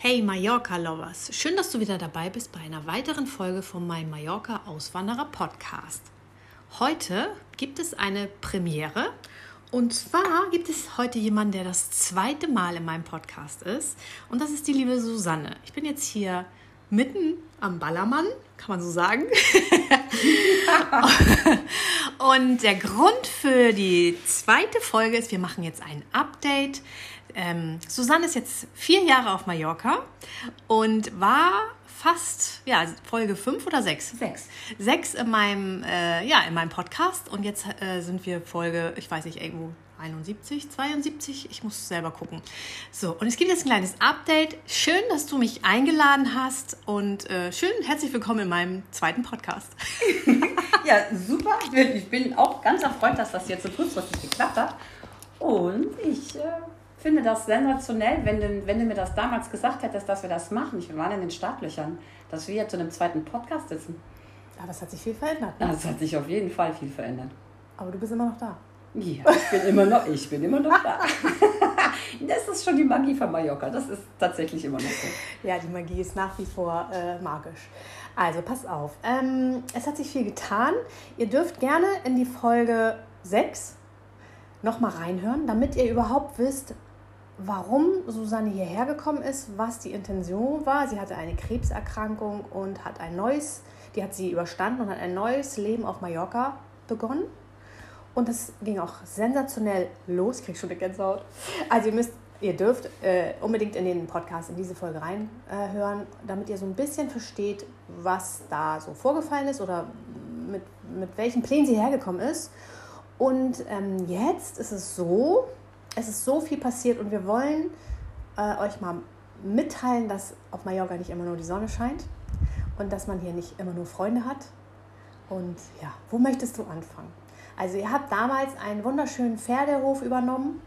Hey Mallorca-Lovers, schön, dass du wieder dabei bist bei einer weiteren Folge von meinem Mallorca-Auswanderer-Podcast. Heute gibt es eine Premiere und zwar gibt es heute jemanden, der das zweite Mal in meinem Podcast ist und das ist die liebe Susanne. Ich bin jetzt hier mitten am Ballermann, kann man so sagen. und der Grund für die zweite Folge ist, wir machen jetzt ein Update ähm, Susanne ist jetzt vier Jahre auf Mallorca und war fast, ja, Folge fünf oder sechs? Sechs. Sechs in meinem, äh, ja, in meinem Podcast und jetzt äh, sind wir Folge, ich weiß nicht, irgendwo 71, 72, ich muss selber gucken. So, und es gibt jetzt ein kleines Update. Schön, dass du mich eingeladen hast und äh, schön, herzlich willkommen in meinem zweiten Podcast. ja, super. Ich bin, auch ganz erfreut, dass das jetzt so kurzfristig geklappt hat. Und ich äh, finde das sensationell, wenn du, wenn du mir das damals gesagt hättest, dass wir das machen. Ich, wir waren in den Startlöchern, dass wir jetzt zu einem zweiten Podcast sitzen. Aber es hat sich viel verändert. Ne? Es hat sich auf jeden Fall viel verändert. Aber du bist immer noch da. Ja, ich bin immer noch, ich bin immer noch da. das ist schon die Magie von Mallorca. Das ist tatsächlich immer noch so. Ja, die Magie ist nach wie vor äh, magisch. Also, pass auf. Ähm, es hat sich viel getan. Ihr dürft gerne in die Folge 6 nochmal reinhören, damit ihr überhaupt wisst, warum Susanne hierher gekommen ist, was die Intention war. Sie hatte eine Krebserkrankung und hat ein neues, die hat sie überstanden und hat ein neues Leben auf Mallorca begonnen. Und das ging auch sensationell los. Ich krieg schon eine Gänsehaut. Also ihr müsst, ihr dürft äh, unbedingt in den Podcast, in diese Folge reinhören, äh, damit ihr so ein bisschen versteht, was da so vorgefallen ist oder mit, mit welchen Plänen sie hergekommen ist. Und ähm, jetzt ist es so, es ist so viel passiert und wir wollen äh, euch mal mitteilen, dass auf Mallorca nicht immer nur die Sonne scheint und dass man hier nicht immer nur Freunde hat. Und ja, wo möchtest du anfangen? Also ihr habt damals einen wunderschönen Pferdehof übernommen.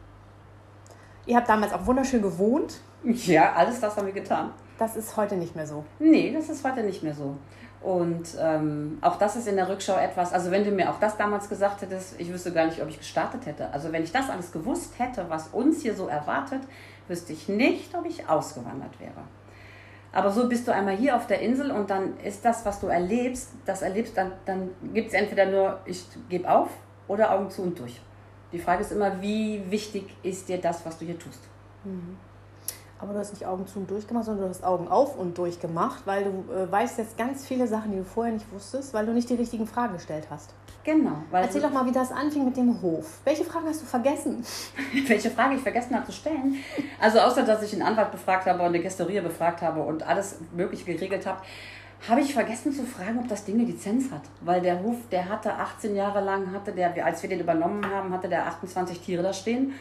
Ihr habt damals auch wunderschön gewohnt. Ja, alles das haben wir getan. Das ist heute nicht mehr so. Nee, das ist heute nicht mehr so. Und ähm, auch das ist in der Rückschau etwas, also wenn du mir auch das damals gesagt hättest, ich wüsste gar nicht, ob ich gestartet hätte. Also wenn ich das alles gewusst hätte, was uns hier so erwartet, wüsste ich nicht, ob ich ausgewandert wäre. Aber so bist du einmal hier auf der Insel und dann ist das, was du erlebst, das erlebst, dann, dann gibt es entweder nur, ich gebe auf oder Augen zu und durch. Die Frage ist immer, wie wichtig ist dir das, was du hier tust? Mhm. Aber du hast nicht Augen zu und durchgemacht, sondern du hast Augen auf und durchgemacht, weil du äh, weißt jetzt ganz viele Sachen, die du vorher nicht wusstest, weil du nicht die richtigen Fragen gestellt hast. Genau. Erzähl doch mal, wie das anfing mit dem Hof. Welche Fragen hast du vergessen? Welche Frage ich vergessen habe zu stellen? Also außer, dass ich einen Anwalt befragt habe und eine Gästerie befragt habe und alles Mögliche geregelt habe, habe ich vergessen zu fragen, ob das Ding eine Lizenz hat. Weil der Hof, der hatte 18 Jahre lang, hatte der, als wir den übernommen haben, hatte der 28 Tiere da stehen.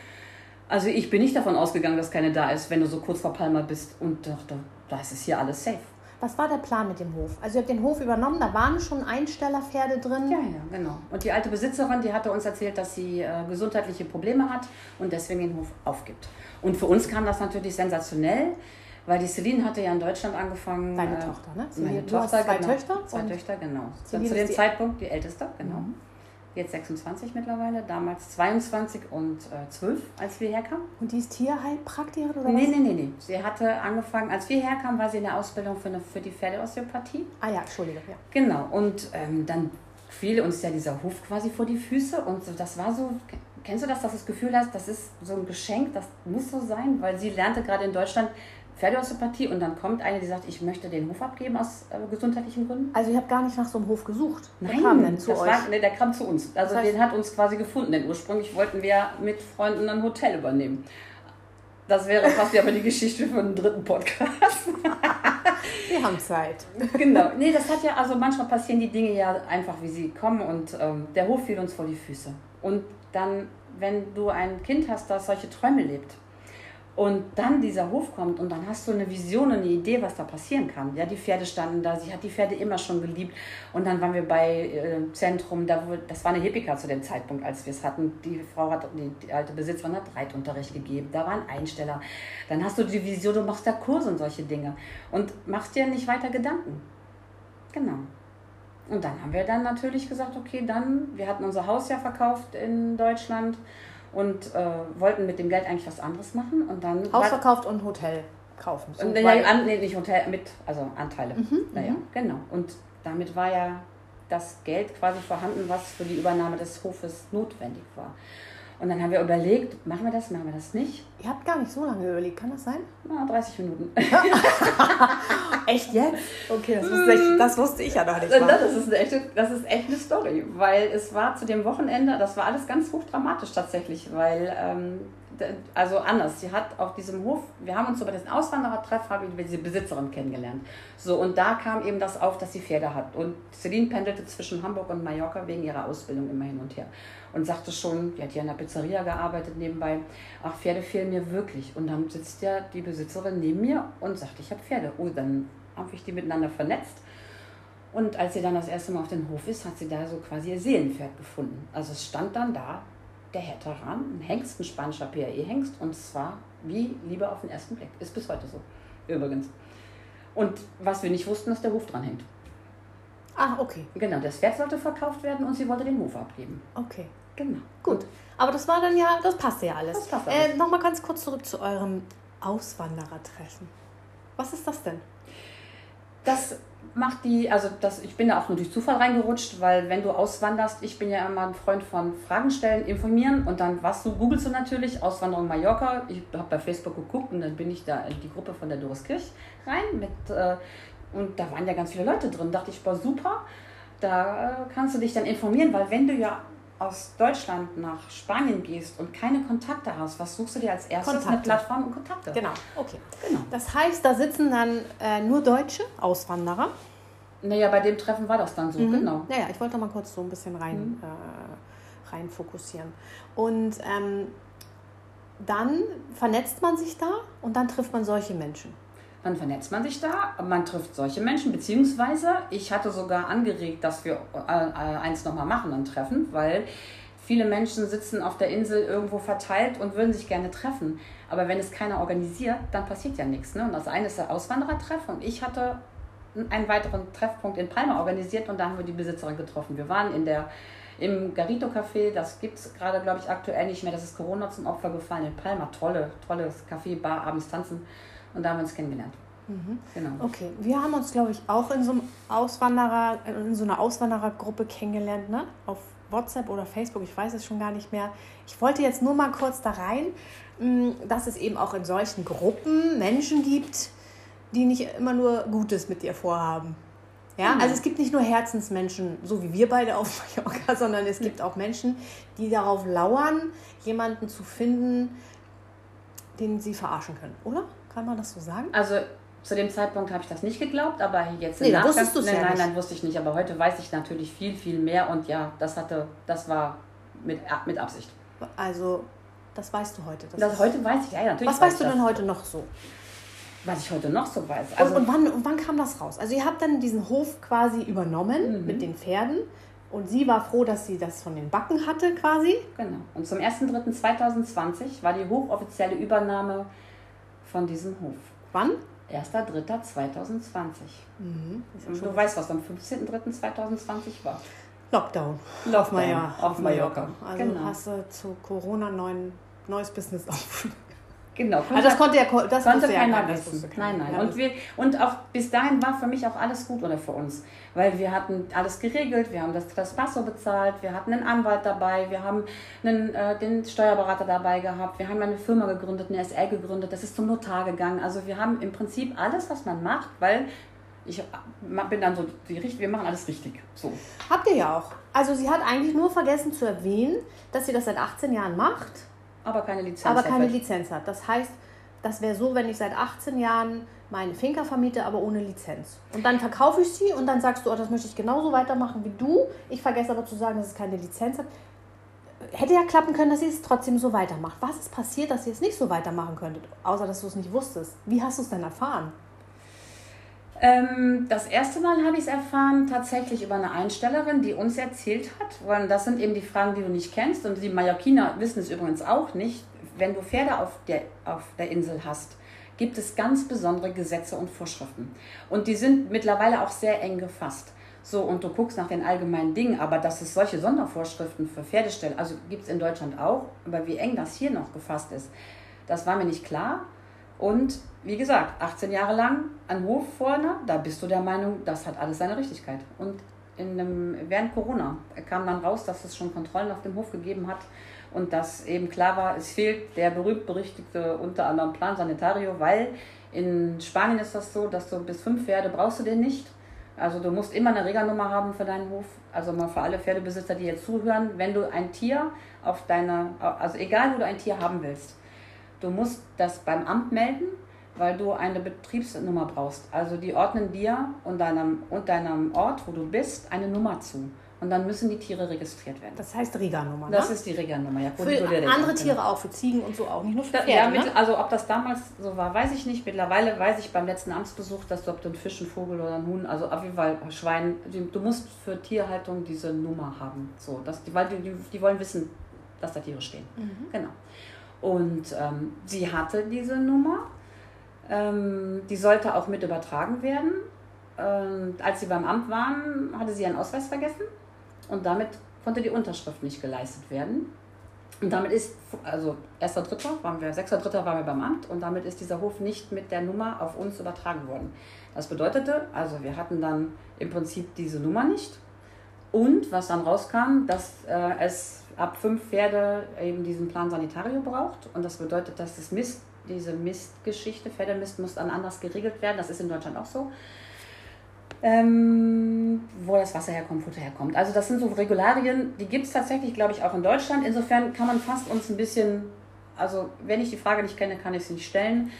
Also ich bin nicht davon ausgegangen, dass keine da ist, wenn du so kurz vor Palma bist und dachte, da ist es hier alles safe. Was war der Plan mit dem Hof? Also ihr habt den Hof übernommen, da waren schon Einstellerpferde drin. Ja, ja, genau. Und die alte Besitzerin, die hatte uns erzählt, dass sie äh, gesundheitliche Probleme hat und deswegen den Hof aufgibt. Und für uns kam das natürlich sensationell, weil die Celine hatte ja in Deutschland angefangen. Deine äh, Tochter, ne? Meine Tochter, zwei genau. Töchter? Zwei Töchter, genau. zu dem Zeitpunkt die älteste, genau. Mhm jetzt 26 mittlerweile, damals 22 und äh, 12, als wir herkamen. Und die ist Tierheilpraktikerin oder nee, was? Nee, nee, nee. Sie hatte angefangen, als wir herkamen, war sie in der Ausbildung für, eine, für die Pferdeosteopathie. Ah ja, Entschuldige, ja. Genau, und ähm, dann fiel uns ja dieser Hof quasi vor die Füße und so, das war so, kennst du das, dass du das Gefühl hast, das ist so ein Geschenk, das muss so sein, weil sie lernte gerade in Deutschland Pferdeosteopathie und dann kommt eine, die sagt, ich möchte den Hof abgeben aus äh, gesundheitlichen Gründen. Also ihr habt gar nicht nach so einem Hof gesucht? Nein, der kam denn zu euch? War, nee, der kam zu uns. Also das heißt, den hat uns quasi gefunden, denn ursprünglich wollten wir mit Freunden ein Hotel übernehmen. Das wäre fast aber die Geschichte für einen dritten Podcast. wir haben Zeit. Genau. Nee, das hat ja, also manchmal passieren die Dinge ja einfach, wie sie kommen und ähm, der Hof fiel uns vor die Füße. Und dann, wenn du ein Kind hast, das solche Träume lebt, Und dann dieser Hof kommt und dann hast du eine Vision, eine Idee, was da passieren kann. Ja, die Pferde standen da, sie hat die Pferde immer schon geliebt. Und dann waren wir bei äh, Zentrum, da, das war eine Hippika zu dem Zeitpunkt, als wir es hatten. Die Frau hat, die, die alte Besitzerin hat Reitunterricht gegeben, da war ein Einsteller. Dann hast du die Vision, du machst da Kurse und solche Dinge. Und machst dir nicht weiter Gedanken. Genau. Und dann haben wir dann natürlich gesagt, okay, dann, wir hatten unser Haus ja verkauft in Deutschland und äh, wollten mit dem Geld eigentlich was anderes machen. Und dann Haus verkauft und Hotel kaufen. So, und, ja, an, nee, nicht Hotel, mit, also Anteile. Mhm, naja, mhm. genau. Und damit war ja das Geld quasi vorhanden, was für die Übernahme des Hofes notwendig war. Und dann haben wir überlegt, machen wir das, machen wir das nicht? Ihr habt gar nicht so lange überlegt, kann das sein? Na, 30 Minuten. echt jetzt? Okay, das wusste, ich, das wusste ich ja noch nicht. Mal. Das ist, eine echte, das ist echt eine Story, weil es war zu dem Wochenende, das war alles ganz hochdramatisch tatsächlich, weil ähm, also anders. Sie hat auf diesem Hof, wir haben uns über diesen Auswanderertreff, haben wir diese Besitzerin kennengelernt. So, und da kam eben das auf, dass sie Pferde hat. Und Celine pendelte zwischen Hamburg und Mallorca wegen ihrer Ausbildung immer hin und her. Und sagte schon, die hat ja in der Pizzeria gearbeitet nebenbei, ach, Pferde fehlen mir wirklich. Und dann sitzt ja die Besitzerin neben mir und sagt, ich habe Pferde. Oh, dann habe ich die miteinander vernetzt. Und als sie dann das erste Mal auf den Hof ist, hat sie da so quasi ihr Seelenpferd gefunden. Also es stand dann da der Herr Taran, ein Hengst, ein spanischer PAE-Hengst, und zwar wie Liebe auf den ersten Blick. Ist bis heute so, übrigens. Und was wir nicht wussten, dass der Hof dran hängt. Ah, okay. Genau, das Pferd sollte verkauft werden und sie wollte den Hof abgeben. Okay. Genau. Gut. Aber das war dann ja, das passte ja alles. Das passt alles. Äh, Nochmal ganz kurz zurück zu eurem Auswanderertreffen. Was ist das denn? Das macht die, also das, ich bin da auch nur durch Zufall reingerutscht, weil wenn du auswanderst, ich bin ja immer ein Freund von Fragen stellen, informieren und dann was du, googelst du natürlich, Auswanderung Mallorca. Ich habe bei Facebook geguckt und dann bin ich da in die Gruppe von der Doris Kirch rein mit, äh, und da waren ja ganz viele Leute drin. Dachte ich, war super, da äh, kannst du dich dann informieren, weil wenn du ja aus Deutschland nach Spanien gehst und keine Kontakte hast, was suchst du dir als erstes? Kontakte. Eine Plattform und Kontakte. Genau, okay. Genau. Das heißt, da sitzen dann äh, nur Deutsche, Auswanderer. Naja, bei dem Treffen war das dann so, mhm. genau. Naja, ich wollte mal kurz so ein bisschen rein, mhm. äh, rein fokussieren. Und ähm, dann vernetzt man sich da und dann trifft man solche Menschen. Dann vernetzt man sich da, man trifft solche Menschen, beziehungsweise ich hatte sogar angeregt, dass wir äh, äh, eins nochmal machen, ein Treffen, weil viele Menschen sitzen auf der Insel irgendwo verteilt und würden sich gerne treffen. Aber wenn es keiner organisiert, dann passiert ja nichts. Ne? Und das eine ist der Auswanderertreff und ich hatte einen weiteren Treffpunkt in Palma organisiert und da haben wir die Besitzerin getroffen. Wir waren in der, im Garito Café, das gibt es gerade, glaube ich, aktuell nicht mehr. Das ist Corona zum Opfer gefallen in Palma. Tolle, tolles Café, Bar, abends tanzen. Und da haben wir uns kennengelernt. Mhm. Genau. Okay, wir haben uns, glaube ich, auch in so, einem Auswanderer, in so einer Auswanderergruppe kennengelernt, ne? Auf WhatsApp oder Facebook, ich weiß es schon gar nicht mehr. Ich wollte jetzt nur mal kurz da rein, mm, dass es eben auch in solchen Gruppen Menschen gibt, die nicht immer nur Gutes mit dir vorhaben. Ja, mhm. also es gibt nicht nur Herzensmenschen, so wie wir beide auf Mallorca, sondern es gibt auch Menschen, die darauf lauern, jemanden zu finden, den sie verarschen können, oder? Kann man das so sagen? Also zu dem Zeitpunkt habe ich das nicht geglaubt, aber jetzt nee, Nachgang, wusstest nein, ja nein, nein, wusste ich nicht. Aber heute weiß ich natürlich viel, viel mehr und ja, das hatte, das war mit, mit Absicht. Also, das weißt du heute. Das, das heute weiß ich, ja, natürlich. Was weißt du denn heute noch so? Was ich heute noch so weiß. Also und, und, wann, und wann kam das raus? Also ihr habt dann diesen Hof quasi übernommen mhm. mit den Pferden und sie war froh, dass sie das von den Backen hatte quasi. Genau. Und zum 1.3.2020 war die hochoffizielle Übernahme von diesem Hof. Wann? 1.3.2020. Mhm. Und du weißt, was am 15.3.2020 war. Lockdown. Lockdown auf, Mallorca. Auf Mallorca. Also genau. hast du zu Corona neuen, neues Business auf. Genau. Also das konnte, ja, das konnte keiner wissen. Nein, nein. Und, wir, und auch bis dahin war für mich auch alles gut oder für uns. Weil wir hatten alles geregelt, wir haben das Traspasso bezahlt, wir hatten einen Anwalt dabei, wir haben einen, äh, den Steuerberater dabei gehabt, wir haben eine Firma gegründet, eine SL gegründet, das ist zum Notar gegangen. Also wir haben im Prinzip alles, was man macht, weil ich bin dann so die Richt wir machen alles richtig. So. Habt ihr ja auch. Also sie hat eigentlich nur vergessen zu erwähnen, dass sie das seit 18 Jahren macht aber keine Lizenz aber keine hat. Lizenz hat. Das heißt, das wäre so, wenn ich seit 18 Jahren meine Finca vermiete, aber ohne Lizenz. Und dann verkaufe ich sie und dann sagst du, oh, das möchte ich genauso weitermachen wie du. Ich vergesse aber zu sagen, dass es keine Lizenz hat. hätte ja klappen können, dass ihr es trotzdem so weitermacht. Was ist passiert, dass ihr es nicht so weitermachen könntet, außer dass du es nicht wusstest? Wie hast du es denn erfahren? Ähm, das erste Mal habe ich es erfahren tatsächlich über eine Einstellerin, die uns erzählt hat, weil das sind eben die Fragen, die du nicht kennst und die Mallorquiner wissen es übrigens auch nicht. Wenn du Pferde auf der, auf der Insel hast, gibt es ganz besondere Gesetze und Vorschriften. Und die sind mittlerweile auch sehr eng gefasst. So, und du guckst nach den allgemeinen Dingen, aber dass es solche Sondervorschriften für Pferdestellen, also gibt es in Deutschland auch, aber wie eng das hier noch gefasst ist, das war mir nicht klar. Und wie gesagt, 18 Jahre lang an Hof vorne, da bist du der Meinung, das hat alles seine Richtigkeit. Und in einem, während Corona kam dann raus, dass es schon Kontrollen auf dem Hof gegeben hat und dass eben klar war, es fehlt der berühmt-berüchtigte unter anderem Plan Sanitario, weil in Spanien ist das so, dass du bis fünf Pferde brauchst du den nicht. Also du musst immer eine Reganummer haben für deinen Hof. Also mal für alle Pferdebesitzer, die jetzt zuhören, wenn du ein Tier auf deiner, also egal wo du ein Tier haben willst, du musst das beim Amt melden weil du eine Betriebsnummer brauchst. Also die ordnen dir und deinem, und deinem Ort, wo du bist, eine Nummer zu. Und dann müssen die Tiere registriert werden. Das heißt Riga-Nummer, ne? Das ist die Riga-Nummer, ja. Für andere Tiere genau. auch, für Ziegen und so auch, nicht nur für Pferde, ja, mit, ne? Also ob das damals so war, weiß ich nicht. Mittlerweile weiß ich beim letzten Amtsbesuch, dass du ob du einen Fisch, einen Vogel oder einen Huhn, also auf jeden Fall Schwein, du musst für Tierhaltung diese Nummer haben. So, dass die, weil die, die wollen wissen, dass da Tiere stehen. Mhm. Genau. Und ähm, sie hatte diese Nummer ähm, die sollte auch mit übertragen werden. Ähm, als sie beim Amt waren, hatte sie ihren Ausweis vergessen und damit konnte die Unterschrift nicht geleistet werden. Und damit ist, also 1.3. waren wir, 6.3. waren wir beim Amt und damit ist dieser Hof nicht mit der Nummer auf uns übertragen worden. Das bedeutete, also wir hatten dann im Prinzip diese Nummer nicht. Und was dann rauskam, dass äh, es ab fünf Pferde eben diesen Plan Sanitario braucht. Und das bedeutet, dass das Mist diese Mistgeschichte, Pferdemist muss dann anders geregelt werden. Das ist in Deutschland auch so. Ähm, wo das Wasser herkommt, Futter herkommt. Also das sind so Regularien, die gibt es tatsächlich, glaube ich, auch in Deutschland. Insofern kann man fast uns ein bisschen, also wenn ich die Frage nicht kenne, kann ich sie nicht stellen.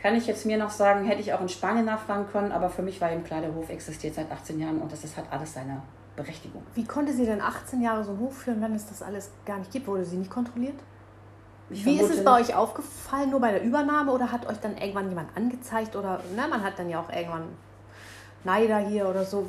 Kann ich jetzt mir noch sagen, hätte ich auch in Spanien nachfragen können, aber für mich war eben klar, der Hof existiert seit 18 Jahren und das ist, hat alles seine Berechtigung. Wie konnte sie denn 18 Jahre so einen Hof führen, wenn es das alles gar nicht gibt? Wurde sie nicht kontrolliert? Ich Wie ist es bei euch aufgefallen, nur bei der Übernahme oder hat euch dann irgendwann jemand angezeigt oder ne, man hat dann ja auch irgendwann Neider hier oder so?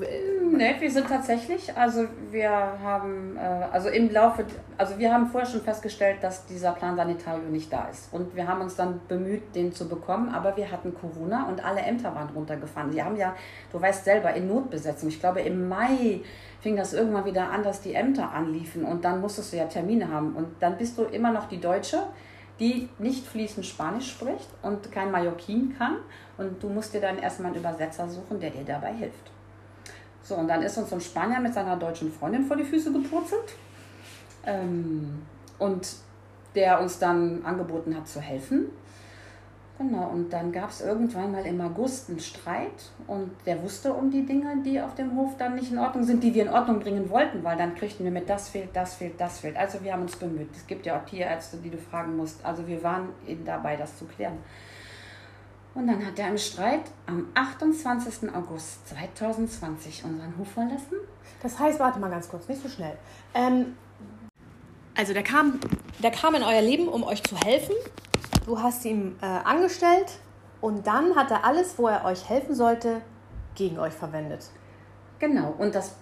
Ne, wir sind tatsächlich, also wir haben, äh, also im Laufe, also wir haben vorher schon festgestellt, dass dieser Plan Sanitario nicht da ist. Und wir haben uns dann bemüht, den zu bekommen, aber wir hatten Corona und alle Ämter waren runtergefahren. Sie haben ja, du weißt selber, in Notbesetzung, ich glaube im Mai fing das irgendwann wieder an, dass die Ämter anliefen und dann musstest du ja Termine haben. Und dann bist du immer noch die Deutsche, die nicht fließend Spanisch spricht und kein Mallorquin kann. Und du musst dir dann erstmal einen Übersetzer suchen, der dir dabei hilft. So, und dann ist uns ein Spanier mit seiner deutschen Freundin vor die Füße gepurzelt. Ähm, und der uns dann angeboten hat zu helfen. Genau, und dann gab es irgendwann mal im August einen Streit und der wusste um die Dinge, die auf dem Hof dann nicht in Ordnung sind, die wir in Ordnung bringen wollten, weil dann kriegten wir mit, das fehlt, das fehlt, das fehlt. Also wir haben uns bemüht. Es gibt ja auch Tierärzte, die du fragen musst. Also wir waren eben dabei, das zu klären. Und dann hat er im Streit am 28. August 2020 unseren Hof verlassen. Das heißt, warte mal ganz kurz, nicht so schnell. Ähm, also der kam, der kam in euer Leben, um euch zu helfen du hast ihn äh, angestellt und dann hat er alles, wo er euch helfen sollte, gegen euch verwendet. Genau, und das,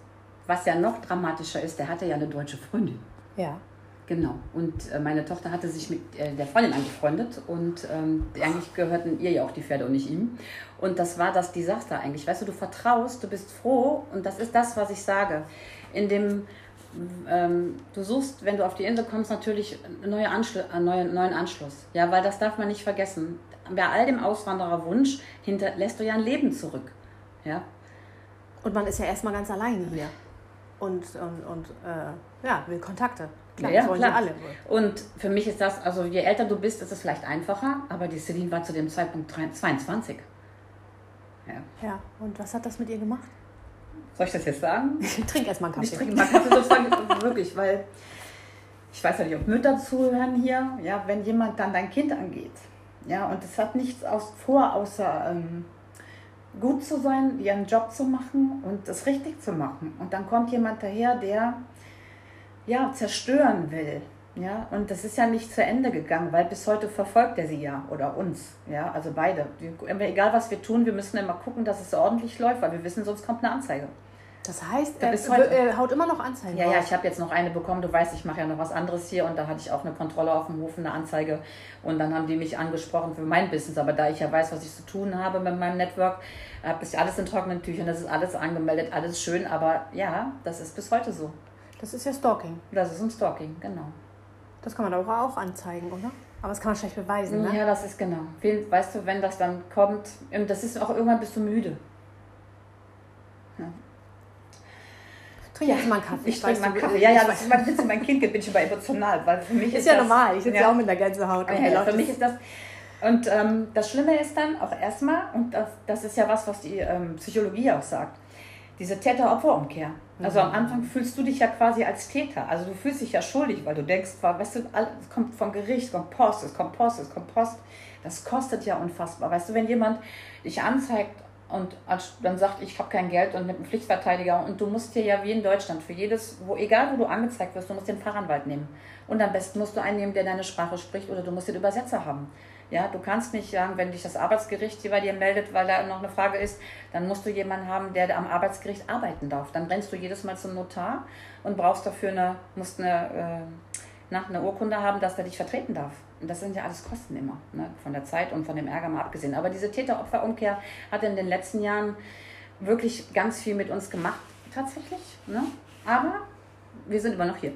was ja noch dramatischer ist, der hatte ja eine deutsche Freundin. Ja. Genau, und äh, meine Tochter hatte sich mit äh, der Freundin angefreundet und ähm, eigentlich gehörten ihr ja auch die Pferde und nicht ihm. Und das war das Desaster eigentlich. Weißt du, du vertraust, du bist froh und das ist das, was ich sage. In dem ähm, du suchst, wenn du auf die Insel kommst, natürlich neue Anschlu äh, neue, neuen Anschluss. Ja, weil das darf man nicht vergessen. Bei all dem Auswandererwunsch hinterlässt du ja ein Leben zurück. Ja. Und man ist ja erstmal ganz alleine hier. Und, und, und äh, ja, will Kontakte. Klar, ja, das wollen klar. alle. Und für mich ist das, also je älter du bist, ist es vielleicht einfacher, aber die Celine war zu dem Zeitpunkt 22. Ja. ja, und was hat das mit ihr gemacht? Soll ich das jetzt sagen? Ich trinke erstmal Kaffee. Ich trinke mal Kaffee sozusagen, wirklich, weil ich weiß ja nicht, ob Mütter zuhören hier, ja, wenn jemand dann dein Kind angeht, ja, und es hat nichts aus, vor, außer ähm, gut zu sein, ihren Job zu machen und es richtig zu machen. Und dann kommt jemand daher, der ja, zerstören will. Ja, und das ist ja nicht zu Ende gegangen, weil bis heute verfolgt er sie ja oder uns. Ja, also beide. Egal was wir tun, wir müssen immer gucken, dass es ordentlich läuft, weil wir wissen, sonst kommt eine Anzeige. Das heißt, er, er haut immer noch Anzeigen. Ja, ja, ich habe jetzt noch eine bekommen. Du weißt, ich mache ja noch was anderes hier und da hatte ich auch eine Kontrolle auf dem Hof, eine Anzeige. Und dann haben die mich angesprochen für mein Business. Aber da ich ja weiß, was ich zu tun habe mit meinem Network, habe ich alles in trockenen Tüchern. Das ist alles angemeldet, alles schön. Aber ja, das ist bis heute so. Das ist ja Stalking. Das ist ein Stalking, genau. Das kann man aber auch anzeigen, oder? Aber das kann man schlecht beweisen, ne? Ja, das ist genau. Weißt du, wenn das dann kommt, das ist auch irgendwann bist du müde. Ja. Trink jetzt mal einen Kaffee. Ich trinke mal einen Kaffee. Ja, ja, das ist mein Witz. Mein Kind bin ich aber emotional, weil für mich ist, ist ja das, normal. Ich sitze ja auch mit der Gänsehaut. Okay, ja, für mich ist das und ähm, das Schlimme ist dann auch erstmal, und das, das ist ja was, was die ähm, Psychologie auch sagt, diese Täter-Opfer-Umkehr. Also am Anfang fühlst du dich ja quasi als Täter. Also du fühlst dich ja schuldig, weil du denkst, weißt du, es kommt vom Gericht, es kommt Post, es kommt Post, es kommt Post. Das kostet ja unfassbar. Weißt du, wenn jemand dich anzeigt und dann sagt, ich habe kein Geld und mit einem Pflichtverteidiger und du musst dir ja wie in Deutschland für jedes, wo egal wo du angezeigt wirst, du musst den Fachanwalt nehmen. Und am besten musst du einen nehmen, der deine Sprache spricht oder du musst den Übersetzer haben. Ja, du kannst nicht sagen, wenn dich das Arbeitsgericht hier bei dir meldet, weil da noch eine Frage ist, dann musst du jemanden haben, der am Arbeitsgericht arbeiten darf. Dann rennst du jedes Mal zum Notar und brauchst dafür eine, musst eine, äh, eine Urkunde haben, dass der dich vertreten darf. Und das sind ja alles Kosten immer, ne? von der Zeit und von dem Ärger mal abgesehen. Aber diese Täter-Opfer-Umkehr hat in den letzten Jahren wirklich ganz viel mit uns gemacht, tatsächlich. Ne? Aber wir sind immer noch hier.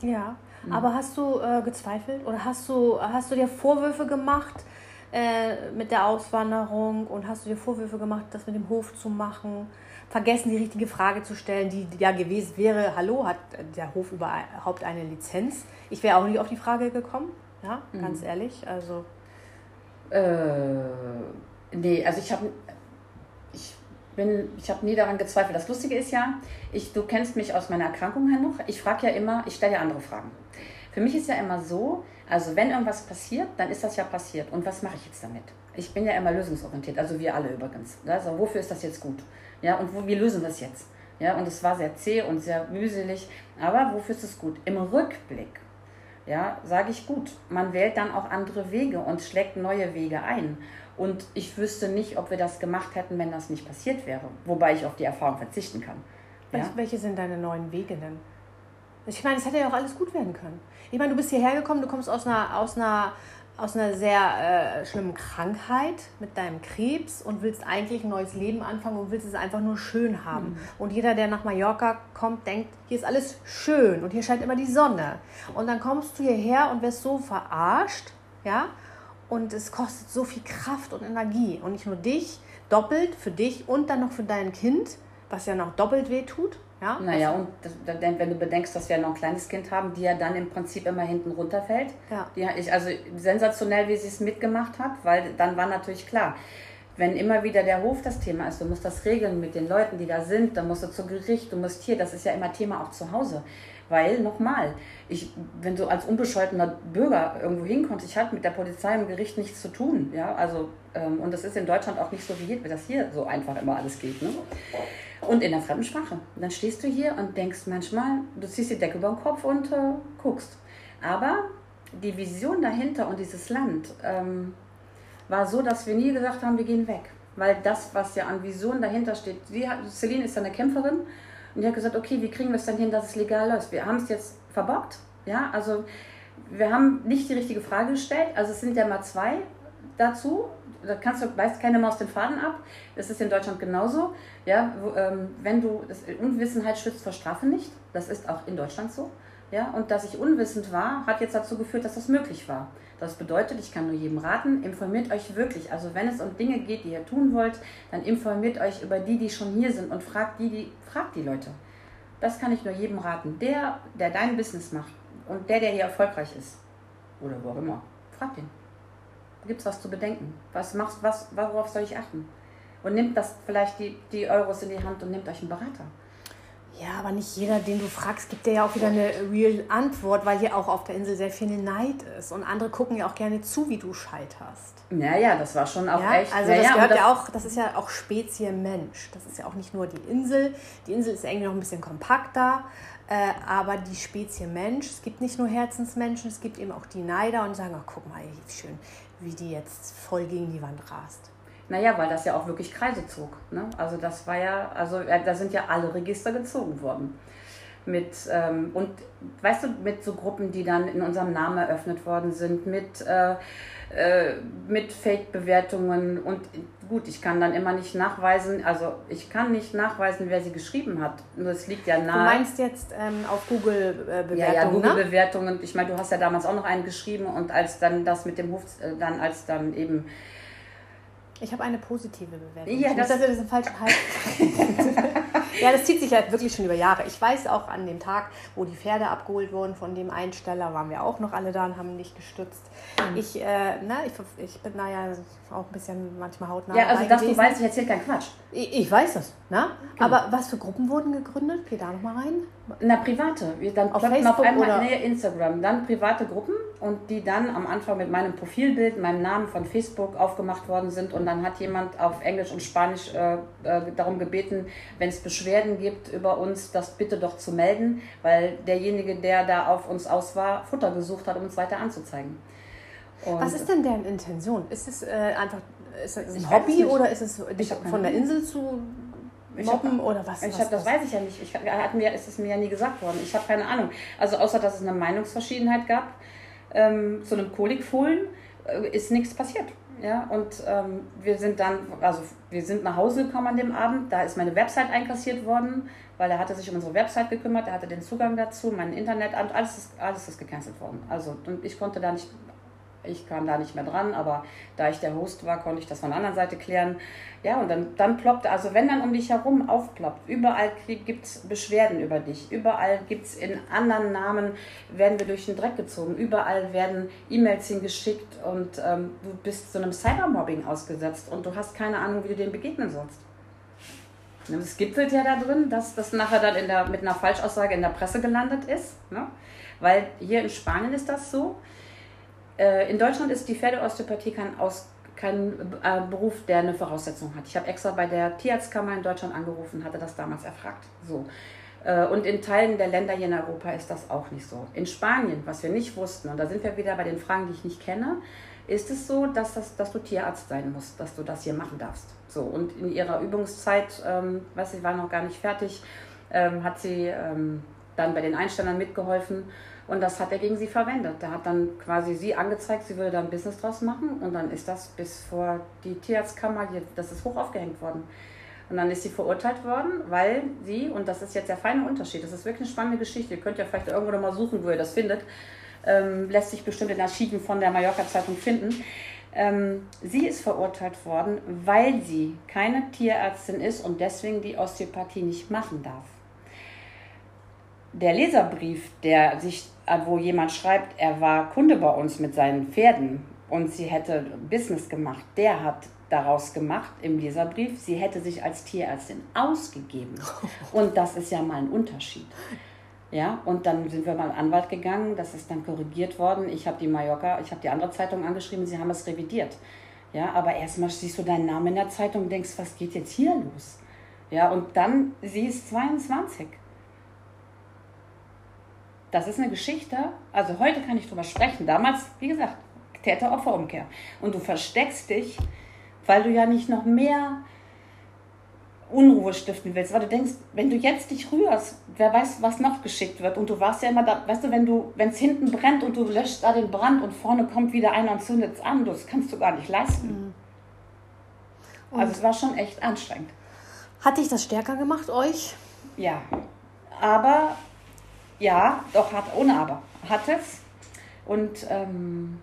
Ja, Mhm. Aber hast du äh, gezweifelt oder hast du, hast du dir Vorwürfe gemacht äh, mit der Auswanderung und hast du dir Vorwürfe gemacht, das mit dem Hof zu machen? Vergessen, die richtige Frage zu stellen, die ja gewesen wäre, hallo, hat der Hof überhaupt eine Lizenz? Ich wäre auch nicht auf die Frage gekommen, ja, mhm. ganz ehrlich. Also. Äh, nee, also ich habe ich bin, ich habe nie daran gezweifelt. Das Lustige ist ja, ich, du kennst mich aus meiner Erkrankung her noch. Ich frage ja immer, ich stelle ja andere Fragen. Für mich ist ja immer so, also wenn irgendwas passiert, dann ist das ja passiert. Und was mache ich jetzt damit? Ich bin ja immer lösungsorientiert, also wir alle übrigens. Also wofür ist das jetzt gut? Ja, und wo, wie lösen wir es jetzt? Ja, und es war sehr zäh und sehr mühselig, aber wofür ist es gut? Im Rückblick, ja, sage ich gut. Man wählt dann auch andere Wege und schlägt neue Wege ein. Und ich wüsste nicht, ob wir das gemacht hätten, wenn das nicht passiert wäre. Wobei ich auf die Erfahrung verzichten kann. Ja? Welche sind deine neuen Wege denn? Ich meine, es hätte ja auch alles gut werden können. Ich meine, du bist hierher gekommen, du kommst aus einer, aus einer, aus einer sehr äh, schlimmen Krankheit mit deinem Krebs und willst eigentlich ein neues Leben anfangen und willst es einfach nur schön haben. Mhm. Und jeder, der nach Mallorca kommt, denkt, hier ist alles schön und hier scheint immer die Sonne. Und dann kommst du hierher und wirst so verarscht, ja, und es kostet so viel Kraft und Energie. Und nicht nur dich, doppelt für dich und dann noch für dein Kind, was ja noch doppelt weh tut. Ja? Naja, und das, wenn du bedenkst, dass wir noch ein kleines Kind haben, die ja dann im Prinzip immer hinten runterfällt. Ja. Die, ich, also sensationell, wie sie es mitgemacht hat, weil dann war natürlich klar, wenn immer wieder der Hof das Thema ist, du musst das regeln mit den Leuten, die da sind, dann musst du zu Gericht, du musst hier, das ist ja immer Thema auch zu Hause. Weil, nochmal, ich, wenn du als unbescholtener Bürger irgendwo hinkommst, ich hatte mit der Polizei im Gericht nichts zu tun. Ja? Also, ähm, und das ist in Deutschland auch nicht so wie das hier so einfach immer alles geht. Ne? Und in der fremden Sprache. Und dann stehst du hier und denkst manchmal, du ziehst die Decke über den Kopf und äh, guckst. Aber die Vision dahinter und dieses Land ähm, war so, dass wir nie gesagt haben, wir gehen weg. Weil das, was ja an Vision dahinter steht, sie hat, Celine ist eine Kämpferin und die hat gesagt, okay, wie kriegen wir es dann hin, dass es legal läuft? Wir haben es jetzt verbockt. Ja, also wir haben nicht die richtige Frage gestellt. Also es sind ja mal zwei dazu. Da kannst du, weißt keine Maus den Faden ab. Das ist in Deutschland genauso. Ja, ähm, wenn du, das, Unwissenheit schützt vor Strafe nicht. Das ist auch in Deutschland so. Ja, und dass ich unwissend war, hat jetzt dazu geführt, dass das möglich war. Das bedeutet, ich kann nur jedem raten, informiert euch wirklich. Also wenn es um Dinge geht, die ihr tun wollt, dann informiert euch über die, die schon hier sind und fragt die, die, fragt die Leute. Das kann ich nur jedem raten. Der, der dein Business macht und der, der hier erfolgreich ist, oder wo auch immer, fragt ihn. Gibt es was zu bedenken? Was machst, was, worauf soll ich achten? Und nimmt das vielleicht die, die Euros in die Hand und nehmt euch einen Berater. Ja, aber nicht jeder, den du fragst, gibt dir ja auch wieder eine real Antwort, weil hier auch auf der Insel sehr viel Neid ist. Und andere gucken ja auch gerne zu, wie du scheiterst. Naja, das war schon auch ja, echt. Also das gehört das, ja auch, das ist ja auch Spezie Mensch. Das ist ja auch nicht nur die Insel. Die Insel ist irgendwie noch ein bisschen kompakter. Äh, aber die Spezie Mensch, es gibt nicht nur Herzensmenschen, es gibt eben auch die Neider und sagen, ach, guck mal, wie schön, wie die jetzt voll gegen die Wand rast. Naja, weil das ja auch wirklich Kreise zog. Ne? Also das war ja, also äh, da sind ja alle Register gezogen worden. Mit, ähm, und weißt du, mit so Gruppen, die dann in unserem Namen eröffnet worden sind, mit, äh, äh, mit Fake-Bewertungen und gut, ich kann dann immer nicht nachweisen, also ich kann nicht nachweisen, wer sie geschrieben hat. Nur es liegt ja nahe. Du meinst jetzt ähm, auf Google-Bewertungen? Ja, ja, ne? Google-Bewertungen. Ich meine, du hast ja damals auch noch einen geschrieben und als dann das mit dem Hof, äh, dann als dann eben Ich habe eine positive Bewertung. Ja, Nicht, das- dass ihr das im falschen Hals. ja, das zieht sich ja wirklich schon über Jahre. Ich weiß auch an dem Tag, wo die Pferde abgeholt wurden von dem Einsteller, waren wir auch noch alle da und haben dich gestützt. Mhm. Ich, äh, na, ich, ich bin da ja auch ein bisschen manchmal hautnah Ja, also dabei dass du gewesen. weißt, ich erzähle keinen Quatsch. Ich, ich weiß das, ne? Genau. Aber was für Gruppen wurden gegründet? Geh da noch mal rein. Na, private. Dann Auf Facebook einmal, oder- Nee, Instagram. Dann private Gruppen und die dann am Anfang mit meinem Profilbild, meinem Namen von Facebook aufgemacht worden sind. Und dann hat jemand auf Englisch und Spanisch äh, äh, darum gebeten, wenn es Beschwerden gibt über uns, das bitte doch zu melden, weil derjenige, der da auf uns aus war, Futter gesucht hat, um uns weiter anzuzeigen. Und Was ist denn deren Intention? Ist es äh, einfach ist es ein Hobby oder ist es dich von der. Insel zu mobben hab- oder was? Ich was, hab, das was? weiß ich ja nicht. Ich, hat mir, ist es mir ja nie gesagt worden. Ich habe keine Ahnung. Also außer, dass es eine Meinungsverschiedenheit gab ähm, zu einem Kolikfohlen, äh, ist nichts passiert. Ja, und ähm, wir sind dann, also wir sind nach Hause gekommen an dem Abend, da ist meine Website einkassiert worden, weil er hatte sich um unsere Website gekümmert, er hatte den Zugang dazu, mein Internet, alles ist, alles ist gecancelt worden. Also und ich konnte da nicht, ich kam da nicht mehr dran, aber da ich der Host war, konnte ich das von der anderen Seite klären. Ja, und dann, dann ploppte, also wenn dann um dich herum aufploppt, überall gibt es Beschwerden über dich, überall gibt es in anderen Namen, werden wir durch den Dreck gezogen, überall werden E-Mails hingeschickt und ähm, du bist so einem Cybermobbing ausgesetzt und du hast keine Ahnung, wie du dem begegnen sollst. Und Es gipfelt ja da drin, dass das nachher dann in der, mit einer Falschaussage in der Presse gelandet ist. Ne? Weil hier in Spanien ist das so. Äh, in Deutschland ist die Pferdeosteopathie kein, Aus, kein äh, Beruf, der eine Voraussetzung hat. Ich habe extra bei der Tierarztkammer in Deutschland angerufen, hatte das damals erfragt. So. Äh, Und in Teilen der Länder hier in Europa ist das auch nicht so. In Spanien, was wir nicht wussten, und da sind wir wieder bei den Fragen, die ich nicht kenne, ist es so, dass, das, dass du Tierarzt sein musst, dass du das hier machen darfst. So, und in ihrer Übungszeit, ähm, weiß ich, war noch gar nicht fertig, ähm, hat sie ähm, dann bei den Einstellern mitgeholfen und das hat er gegen sie verwendet. Der hat dann quasi sie angezeigt, sie würde da ein Business draus machen und dann ist das bis vor die Tierarztkammer, das ist hoch aufgehängt worden. Und dann ist sie verurteilt worden, weil sie, und das ist jetzt der feine Unterschied, das ist wirklich eine spannende Geschichte, ihr könnt ja vielleicht irgendwo noch mal suchen, wo ihr das findet, ähm, lässt sich bestimmt in Archiven von der Mallorca-Zeitung finden. Ähm, sie ist verurteilt worden, weil sie keine Tierärztin ist und deswegen die Osteopathie nicht machen darf. Der Leserbrief, der sich, wo jemand schreibt, er war Kunde bei uns mit seinen Pferden und sie hätte Business gemacht, der hat daraus gemacht im Leserbrief, sie hätte sich als Tierärztin ausgegeben. Und das ist ja mal ein Unterschied. Ja, und dann sind wir mal Anwalt gegangen, das ist dann korrigiert worden. Ich habe die Mallorca, ich habe die andere Zeitung angeschrieben, sie haben es revidiert. Ja, aber erstmal siehst du deinen Namen in der Zeitung und denkst, was geht jetzt hier los? Ja, und dann, sie ist 22. Das ist eine Geschichte, also heute kann ich drüber sprechen. Damals, wie gesagt, Täter-Opfer-Umkehr. Und du versteckst dich, weil du ja nicht noch mehr Unruhe stiften willst, weil du denkst, wenn du jetzt dich rührst, wer weiß, was noch geschickt wird. Und du warst ja immer da, weißt du, wenn du, wenn es hinten brennt und du löscht da den Brand und vorne kommt wieder einer und zündet es an, das kannst du gar nicht leisten. also es war schon echt anstrengend. Hat dich das stärker gemacht, euch? Ja, aber ja, doch hat ohne aber hat es und ähm,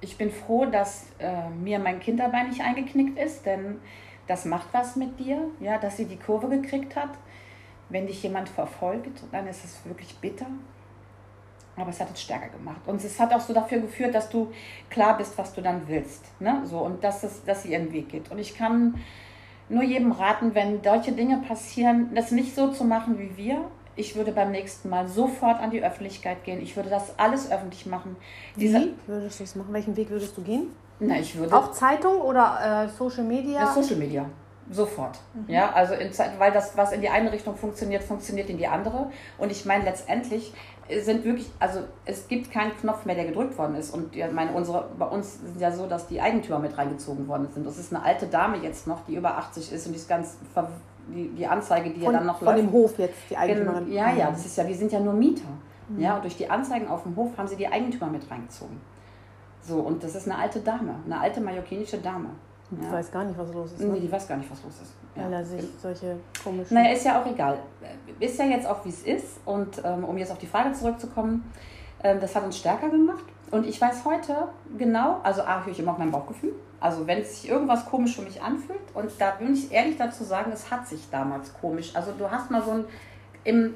ich bin froh, dass äh, mir mein Kinderbein nicht eingeknickt ist, denn das macht was mit dir, ja, dass sie die Kurve gekriegt hat. Wenn dich jemand verfolgt, dann ist es wirklich bitter. Aber es hat es stärker gemacht. Und es hat auch so dafür geführt, dass du klar bist, was du dann willst. Ne? So, und dass, es, dass sie ihren Weg geht. Und ich kann nur jedem raten, wenn solche Dinge passieren, das nicht so zu machen wie wir. Ich würde beim nächsten Mal sofort an die Öffentlichkeit gehen. Ich würde das alles öffentlich machen. Diese, wie würdest du es machen? Welchen Weg würdest du gehen? Na, ich würde. Auch Zeitung oder äh, Social Media? Ja, Social Media. Sofort. Mhm. Ja, also in Zeit, weil das, was in die eine Richtung funktioniert, funktioniert in die andere. Und ich meine, letztendlich sind wirklich, also es gibt keinen Knopf mehr, der gedrückt worden ist. Und ja, meine, unsere, bei uns ist ja so, dass die Eigentümer mit reingezogen worden sind. Das ist eine alte Dame jetzt noch, die über 80 ist und die ist ganz die, die Anzeige, die von, ja dann noch von läuft. Von dem Hof jetzt, die Eigentümerin. Ja, ja, das ist ja, wir sind ja nur Mieter. Mhm. Ja, und durch die Anzeigen auf dem Hof haben sie die Eigentümer mit reingezogen. So, und das ist eine alte Dame, eine alte mallorquinische Dame. Die ja. weiß gar nicht, was los ist. Ne? Nee, die weiß gar nicht, was los ist. Ja. Weil er sich solche komischen. Naja, ist ja auch egal. Ist ja jetzt auch, wie es ist. Und ähm, um jetzt auf die Frage zurückzukommen, ähm, das hat uns stärker gemacht. Und ich weiß heute genau, also A, höre ich immer auf mein Bauchgefühl. Also wenn sich irgendwas komisch für mich anfühlt, und da will ich ehrlich dazu sagen, es hat sich damals komisch. Also du hast mal so ein, im,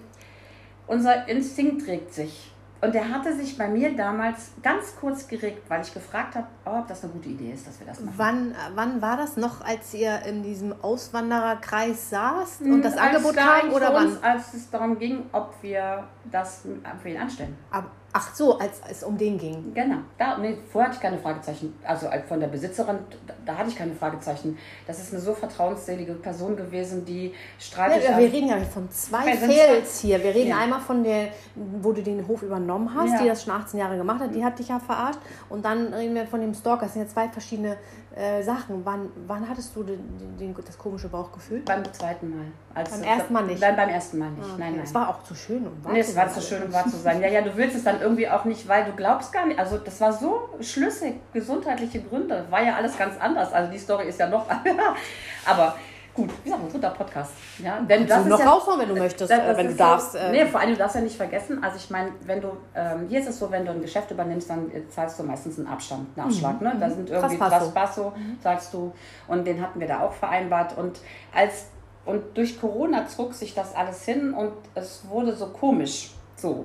unser Instinkt regt sich. Und der hatte sich bei mir damals ganz kurz geregt, weil ich gefragt habe, ob das eine gute Idee ist, dass wir das machen. Wann, wann war das noch, als ihr in diesem Auswandererkreis saßt und das als Angebot kam? Oder wann? als es darum ging, ob wir das für ihn anstellen. Aber, Ach so, als es um den ging. Genau. Da, nee, vorher hatte ich keine Fragezeichen. Also von der Besitzerin, da, da hatte ich keine Fragezeichen. Das ist eine so vertrauensselige Person gewesen, die streitet. Ja, wir reden ja von zwei Fails hier. Wir reden ja. einmal von der, wo du den Hof übernommen hast, ja. die das schon 18 Jahre gemacht hat, die hat dich ja verarscht. Und dann reden wir von dem Stalker. Das sind ja zwei verschiedene äh, Sachen. Wann, wann hattest du den, den, das komische Bauchgefühl? Beim zweiten Mal. Als beim ersten Mal nicht? Nein, beim ersten Mal nicht. Ah, okay. Nein, nein. Es war auch zu schön, um wahr nee, es war zu schön, um wahr zu sein. Ja, ja, du willst es dann irgendwie auch nicht, weil du glaubst gar nicht. Also das war so schlüssig, gesundheitliche Gründe. War ja alles ganz anders. Also die Story ist ja noch... Aber gut, wie gesagt, ein dritter Podcast. Ja, denn das du noch ja, raushauen, wenn du möchtest, das wenn du darfst. So, äh, nee, vor allem, du darfst ja nicht vergessen, also ich meine, wenn du, ähm, hier ist es so, wenn du ein Geschäft übernimmst, dann zahlst du meistens einen Abstand, einen Abschlag. Mhm. Ne? Da sind irgendwie Traspasso, mhm. zahlst du. Und den hatten wir da auch vereinbart. Und als und durch Corona zog sich das alles hin und es wurde so komisch. So.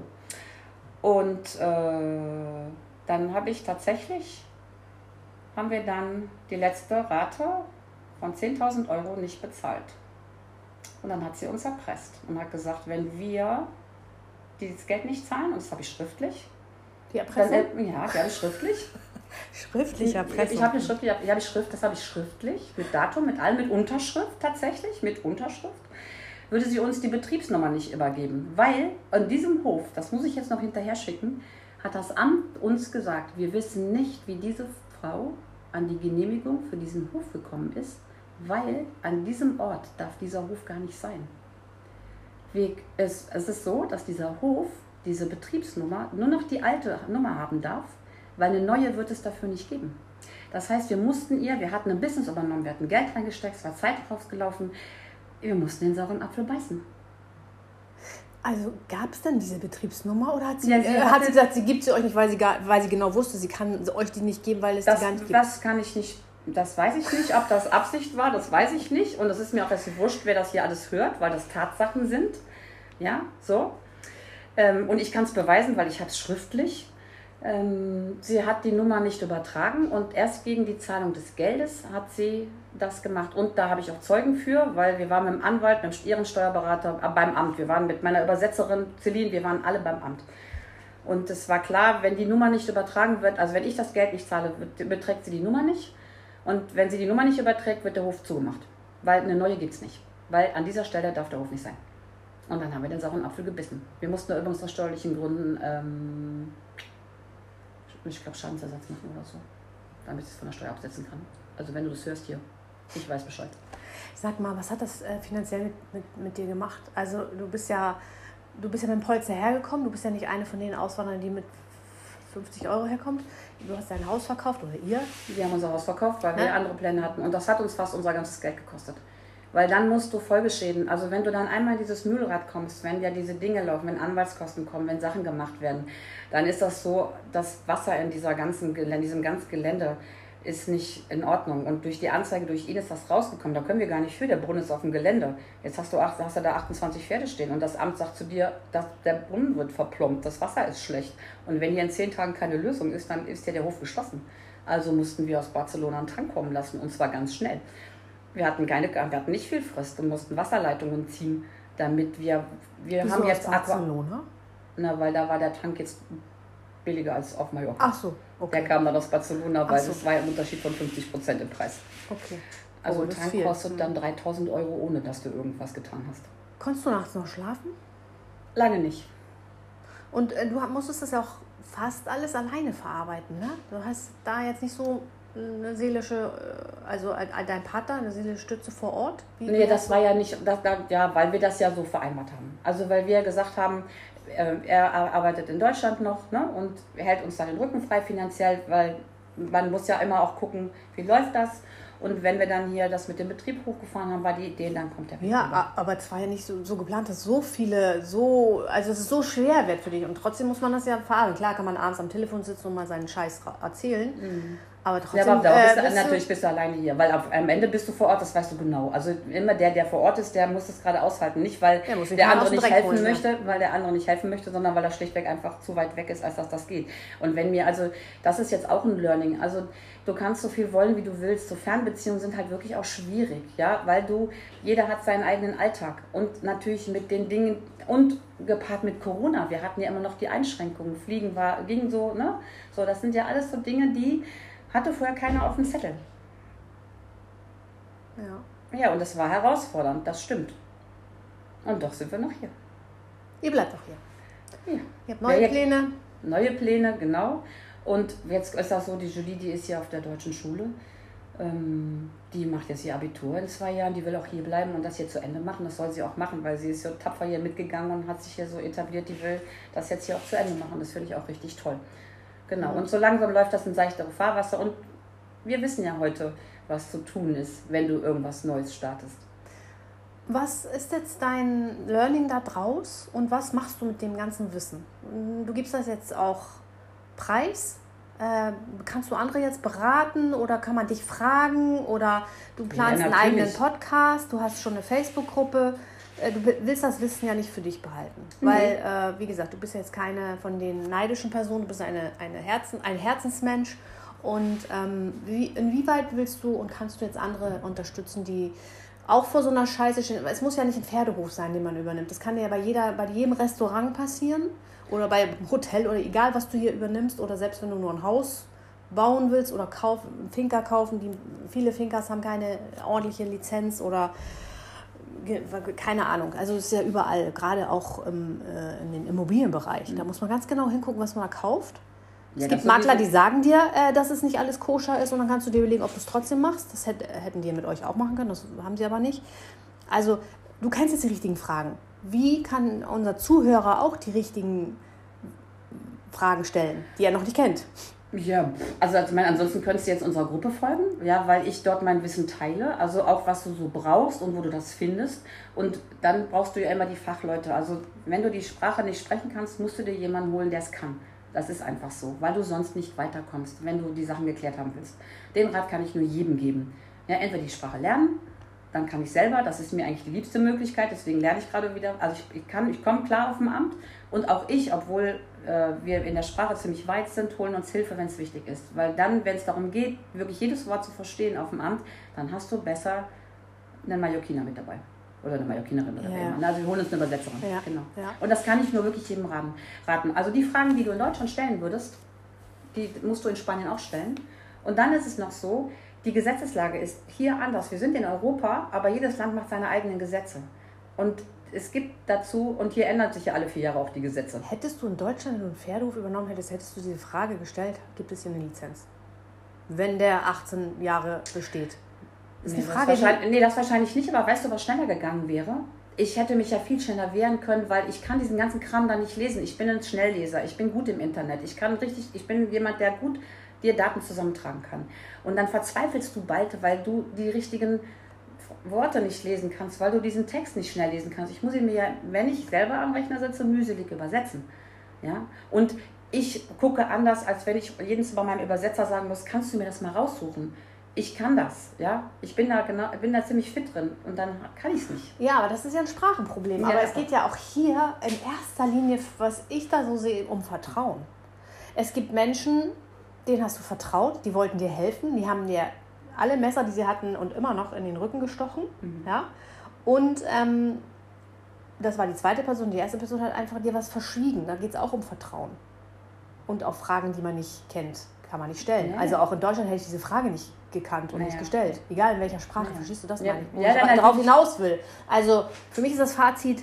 Und äh, dann habe ich tatsächlich, haben wir dann die letzte Rate von 10.000 Euro nicht bezahlt. Und dann hat sie uns erpresst und hat gesagt, wenn wir dieses Geld nicht zahlen, und das habe ich schriftlich. Die Erpressung? Dann, ja, die habe ich schriftlich. schriftlich Erpressung? Ich habe eine schriftliche, ich habe Schrift, das habe ich schriftlich, mit Datum, mit allem, mit Unterschrift tatsächlich, mit Unterschrift. Würde sie uns die Betriebsnummer nicht übergeben. Weil an diesem Hof, das muss ich jetzt noch hinterher schicken, hat das Amt uns gesagt, wir wissen nicht, wie diese Frau an die Genehmigung für diesen Hof gekommen ist weil an diesem Ort darf dieser Hof gar nicht sein. Es, ist so, dass dieser Hof diese Betriebsnummer nur noch die alte Nummer haben darf, weil eine neue wird es dafür nicht geben. Das heißt, wir mussten ihr, wir hatten ein Business übernommen, wir hatten Geld reingesteckt, es war Zeit rausgelaufen, wir mussten den sauren Apfel beißen. Also gab es denn diese Betriebsnummer oder hat sie, ja, sie äh, hat sie gesagt, sie gibt sie euch nicht, weil sie, gar, weil sie genau wusste, sie kann euch die nicht geben, weil es das, die gar nicht gibt? Das kann ich nicht das weiß ich nicht, ob das Absicht war, das weiß ich nicht. Und es ist mir auch erst wurscht, wer das hier alles hört, weil das Tatsachen sind. Ja, so. Ähm, und ich kann es beweisen, weil ich habe es schriftlich. Ähm, sie hat die Nummer nicht übertragen und erst gegen die Zahlung des Geldes hat sie das gemacht. Und da habe ich auch Zeugen für, weil wir waren mit dem Anwalt, mit ihren Steuerberater äh, beim Amt. Wir waren mit meiner Übersetzerin Celine, wir waren alle beim Amt. Und es war klar, wenn die Nummer nicht übertragen wird, also wenn ich das Geld nicht zahle, beträgt sie die Nummer nicht. Und wenn sie die Nummer nicht überträgt, wird der Hof zugemacht. Weil eine neue gibt es nicht. Weil an dieser Stelle darf der Hof nicht sein. Und dann haben wir den sauren Apfel gebissen. Wir mussten übrigens aus steuerlichen Gründen, ähm, ich glaube, Schadensersatz machen oder so, damit ich es von der Steuer absetzen kann. Also wenn du das hörst hier, ich weiß Bescheid. Sag mal, was hat das äh, finanziell mit, mit, mit dir gemacht? Also du bist ja, du bist ja mit dem Polster hergekommen, du bist ja nicht eine von den Auswanderern, die mit 50 Euro herkommt. Du hast dein Haus verkauft oder ihr? Wir haben unser Haus verkauft, weil ja? wir andere Pläne hatten. Und das hat uns fast unser ganzes Geld gekostet. Weil dann musst du Folgeschäden, also wenn du dann einmal in dieses Mühlrad kommst, wenn ja diese Dinge laufen, wenn Anwaltskosten kommen, wenn Sachen gemacht werden, dann ist das so, das Wasser in dieser ganzen, in diesem ganzen Gelände ist nicht in Ordnung. Und durch die Anzeige durch ihn ist das rausgekommen. Da können wir gar nicht für. Der Brunnen ist auf dem Gelände. Jetzt hast du, hast du da 28 Pferde stehen und das Amt sagt zu dir, dass der Brunnen wird verplombt, das Wasser ist schlecht. Und wenn hier in zehn Tagen keine Lösung ist, dann ist ja der Hof geschlossen. Also mussten wir aus Barcelona einen Tank kommen lassen und zwar ganz schnell. Wir hatten, keine, wir hatten nicht viel Frist und mussten Wasserleitungen ziehen, damit wir. Wir Wieso haben jetzt Aqua. Barcelona? Na, weil da war der Tank jetzt billiger als auf Mallorca. Ach so, Der okay. kam dann aus Barcelona, weil so. es war ein Unterschied von 50 Prozent im Preis. okay. Also Oh, ein Tank kostet dann 3000 Euro, ohne dass du irgendwas getan hast. Konntest du nachts noch schlafen? Lange nicht. Und äh, du musstest das ja auch fast alles alleine verarbeiten, ne? Du hast da jetzt nicht so eine seelische, äh, also äh, dein Partner, eine seelische Stütze vor Ort? Wie Nee, das war ja nicht, das, da- ja, weil wir das ja so vereinbart haben. Also weil wir gesagt haben, äh, er arbeitet in Deutschland noch ne, und hält uns dann den Rücken frei finanziell, weil man muss ja immer auch gucken, wie läuft das. Und wenn wir dann hier das mit dem Betrieb hochgefahren haben, war die Idee, dann kommt der Weg Ja, rüber. aber es war ja nicht so, so geplant, dass so viele, so, also es ist so schwer wird für dich und trotzdem muss man das ja verarbeiten. Klar kann man abends am Telefon sitzen und mal seinen Scheiß erzählen, aber Ja, trotzdem. aber da äh, bist du, bist natürlich bist du alleine hier, weil auf, am Ende bist du vor Ort, das weißt du genau. Also immer der, der vor Ort ist, der muss es gerade aushalten. Nicht, weil Der der andere nicht helfen holen, ja. möchte, weil der andere nicht helfen möchte, sondern weil er schlichtweg einfach zu weit weg ist, als dass das geht. Und wenn mir, also das ist jetzt auch ein Learning. Also du kannst so viel wollen, wie du willst. So Fernbeziehungen sind halt wirklich auch schwierig, ja, weil du, jeder hat seinen eigenen Alltag und natürlich mit den Dingen und gepaart mit Corona. Wir hatten ja immer noch die Einschränkungen. Fliegen war, ging so, ne? So, das sind ja alles so Dinge, die hatte vorher keiner auf dem Zettel. ja. Ja, und das war herausfordernd, das stimmt. Und doch sind wir noch hier. Ihr bleibt doch hier. Ja. Ihr habt neue Ja, ja. Pläne. Neue Pläne, genau. Und jetzt ist das so, die Julie, die ist hier auf der deutschen Schule. Ähm, die macht jetzt ihr Abitur in zwei Jahren, die will auch hier bleiben und das hier zu Ende machen. Das soll sie auch machen, weil sie ist so tapfer hier mitgegangen und hat sich hier so etabliert, die will das jetzt hier auch zu Ende machen. Das finde ich auch richtig toll. Genau. Und so langsam läuft das in seichtere Fahrwasser und wir wissen ja heute, was zu tun ist, wenn du irgendwas Neues startest. Was ist jetzt dein Learning da draus und was machst du mit dem ganzen Wissen? Du gibst das jetzt auch preis. Äh, kannst du andere jetzt beraten oder kann man dich fragen oder du planst einen natürlich. eigenen Podcast, du hast schon eine Facebook-Gruppe. Äh, Du willst das Wissen ja nicht für dich behalten. Mhm. Weil, äh, wie gesagt, du bist jetzt keine von den neidischen Personen, du bist eine, eine Herzen, ein Herzensmensch. Und ähm, wie, inwieweit willst du und kannst du jetzt andere unterstützen, die auch vor so einer Scheiße stehen? Es muss ja nicht ein Pferdehof sein, den man übernimmt. Das kann ja bei, jeder, bei jedem Restaurant passieren oder bei einem Hotel oder egal, was du hier übernimmst oder selbst wenn du nur ein Haus bauen willst oder kauf, einen Finca kaufen. Die, viele Fincas haben keine ordentliche Lizenz oder keine Ahnung. Also es ist ja überall, gerade auch im, äh, in den Immobilienbereich. Da muss man ganz genau hingucken, was man da kauft. Ja, es gibt Makler, die sagen dir, äh, dass es nicht alles koscher ist und dann kannst du dir überlegen, ob du es trotzdem machst. Das hätt, hätten die mit euch auch machen können, das haben sie aber nicht. Also du kennst jetzt die richtigen Fragen. Wie kann unser Zuhörer auch die richtigen Fragen stellen, die er noch nicht kennt? Ja, also ich meine, ansonsten könntest du jetzt unserer Gruppe folgen, ja, weil ich dort mein Wissen teile, also auch was du so brauchst und wo du das findest. Und dann brauchst du ja immer die Fachleute. Also wenn du die Sprache nicht sprechen kannst, musst du dir jemanden holen, der es kann. Das ist einfach so, weil du sonst nicht weiterkommst, wenn du die Sachen geklärt haben willst. Den Rat kann ich nur jedem geben. Ja, entweder die Sprache lernen, dann kann ich selber, das ist mir eigentlich die liebste Möglichkeit, deswegen lerne ich gerade wieder. Also ich, ich kann, ich komme klar auf dem Amt und auch ich, obwohl wir in der Sprache ziemlich weit sind, holen uns Hilfe, wenn es wichtig ist. Weil dann, wenn es darum geht, wirklich jedes Wort zu verstehen auf dem Amt, dann hast du besser einen Mallorquiner mit dabei. Oder eine Mallorquinerin oder Ja. wer immer. Also wir holen uns eine Übersetzerin. Ja, Genau. ja. Und das kann ich nur wirklich jedem raten. raten. Also die Fragen, die du in Deutschland stellen würdest, die musst du in Spanien auch stellen. Und dann ist es noch so, die Gesetzeslage ist hier anders. Wir sind in Europa, aber jedes Land macht seine eigenen Gesetze. Und es gibt dazu, und hier ändert sich ja alle vier Jahre auch die Gesetze. Hättest du in Deutschland, einen Pferdehof übernommen hättest, hättest du diese Frage gestellt, gibt es hier eine Lizenz? Wenn der 18 Jahre besteht. Das ist Nee, die das Frage, die, wahrscheinlich, nee, das wahrscheinlich nicht, aber weißt du, was schneller gegangen wäre? Ich hätte mich ja viel schneller wehren können, weil ich kann diesen ganzen Kram da nicht lesen. Ich bin ein Schnellleser, ich bin gut im Internet. Ich kann richtig, ich bin jemand, der gut dir Daten zusammentragen kann. Und dann verzweifelst du bald, weil du die richtigen Worte nicht lesen kannst, weil du diesen Text nicht schnell lesen kannst. Ich muss ihn mir ja, wenn ich selber am Rechner sitze, mühselig übersetzen. Ja? Und ich gucke anders, als wenn ich jedes Mal meinem Übersetzer sagen muss, kannst du mir das mal raussuchen? Ich kann das, ja. Ich bin da genau, bin da ziemlich fit drin und dann kann ich es nicht. ja, aber das ist ja ein Sprachenproblem. Ja, aber es geht ja auch hier in erster Linie, was ich da so sehe, um Vertrauen. Es gibt Menschen, denen hast du vertraut, die wollten dir helfen, die haben dir alle Messer, die sie hatten und immer noch in den Rücken gestochen. Ja? Und ähm, das war die zweite Person. Die erste Person hat einfach dir was verschwiegen. Da geht es auch um Vertrauen. Und auch Fragen, die man nicht kennt, kann man nicht stellen. Ja, Also auch in Deutschland hätte ich diese Frage nicht gekannt und Ja, nicht gestellt. Egal in welcher Sprache. Ja. Verstehst du das, Ja. ich? Wo Ja, ich darauf natürlich. hinaus will. Also für mich ist das Fazit,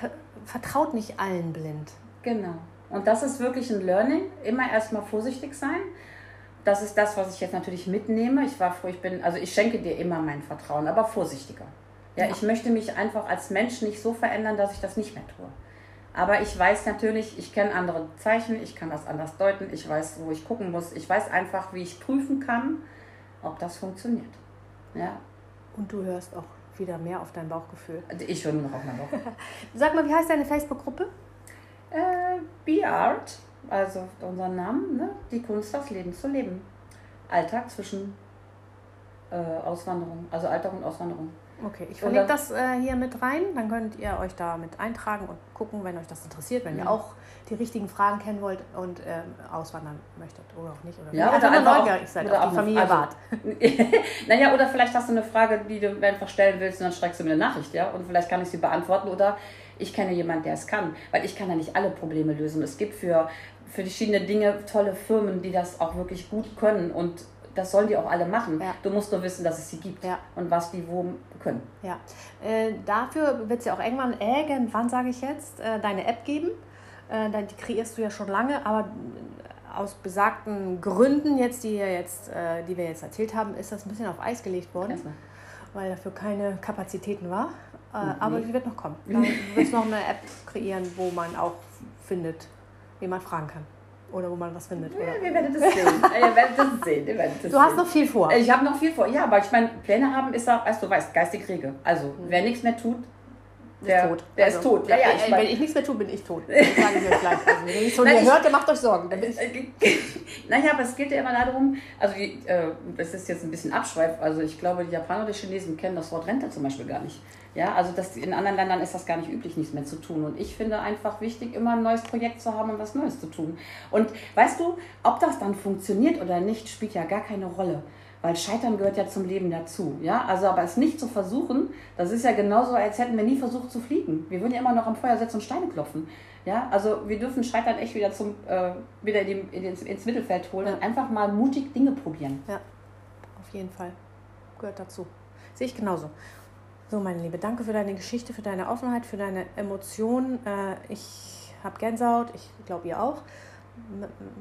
ver- vertraut nicht allen blind. Genau. Und das ist wirklich ein Learning. Immer erstmal vorsichtig sein. Das ist das, was ich jetzt natürlich mitnehme. Ich war froh, ich bin, also ich schenke dir immer mein Vertrauen, aber vorsichtiger. Ja, Ja. ich möchte mich einfach als Mensch nicht so verändern, dass ich das nicht mehr tue. Aber ich weiß natürlich, ich kenne andere Zeichen, ich kann das anders deuten, ich weiß, wo ich gucken muss. Ich weiß einfach, wie ich prüfen kann, ob das funktioniert. Ja, Und du hörst auch wieder mehr auf dein Bauchgefühl. also ich höre nur noch auf meine Woche. Sag mal, wie heißt deine Facebook-Gruppe? Äh, Be Art, also unser Namen, ne? die Kunst, das Leben zu leben. Alltag zwischen äh, Auswanderung, also Alltag und Auswanderung. Okay, ich verlinke das äh, hier mit rein. Dann könnt ihr euch da mit eintragen und gucken, wenn euch das interessiert, wenn ihr Ja. auch die richtigen Fragen kennen wollt und ähm, auswandern möchtet oder auch nicht. Oder Ja, ihr oder nur einfach neugierig seid oder auf die Familie also- naja, oder vielleicht hast du eine Frage, die du einfach stellen willst und dann schreibst du mir eine Nachricht, ja? Und vielleicht kann ich sie beantworten oder ich kenne jemanden, der es kann. Weil ich kann ja nicht alle Probleme lösen. Es gibt für, für verschiedene Dinge tolle Firmen, die das auch wirklich gut können und das sollen die auch alle machen. Ja. Du musst nur wissen, dass es sie gibt Ja. und was die wo können. Ja. Äh, dafür wird es ja auch irgendwann, irgendwann sage ich jetzt, äh, deine App geben. Äh, dann- die kreierst du ja schon lange, aber äh, aus besagten Gründen, jetzt, die, jetzt, äh, die wir jetzt erzählt haben, ist das ein bisschen auf Eis gelegt worden. Erstmal. weil dafür keine Kapazitäten war. Äh, Mhm. Aber die wird noch kommen. Wird es noch eine App kreieren, wo man auch findet, wie man fragen kann. Oder wo man was findet. Oder? Ja, wir werden das sehen. Ihr werdet das sehen. Ihr werdet das Du hast sehen. noch viel vor. Ich habe noch viel vor. Ja, aber ich meine, Pläne haben ist auch, als du weißt, geistig rege. Also, wer nichts mehr tut, der, der ist tot. Ja, ja, ich äh, mein- wenn ich nichts mehr tue, bin ich tot. Das sage ich euch gleich. Also, wenn ihr nichts von Nein, ich- hört, dann macht euch Sorgen. Dann bin ich naja, aber es geht ja immer darum, also die, äh, das ist jetzt ein bisschen Abschweif, also ich glaube, die Japaner oder die Chinesen kennen das Wort Rente zum Beispiel gar nicht. Ja, also das, in anderen Ländern ist das gar nicht üblich, nichts mehr zu tun. Und ich finde einfach wichtig, immer ein neues Projekt zu haben und was Neues zu tun. Und weißt du, ob das dann funktioniert oder nicht, spielt ja gar keine Rolle. Weil Scheitern gehört ja zum Leben dazu. Ja? Also aber es nicht zu versuchen, das ist ja genauso, als hätten wir nie versucht zu fliegen. Wir würden ja immer noch am Feuer sitzen und Steine klopfen. Ja? Also wir dürfen Scheitern echt wieder, zum, äh, wieder in die, in ins, ins Mittelfeld holen und einfach mal mutig Dinge probieren. Ja, auf jeden Fall. Gehört dazu. Sehe ich genauso. So, meine Liebe, danke für deine Geschichte, für deine Offenheit, für deine Emotionen. Äh, ich habe Gänsehaut, ich glaube, ihr auch.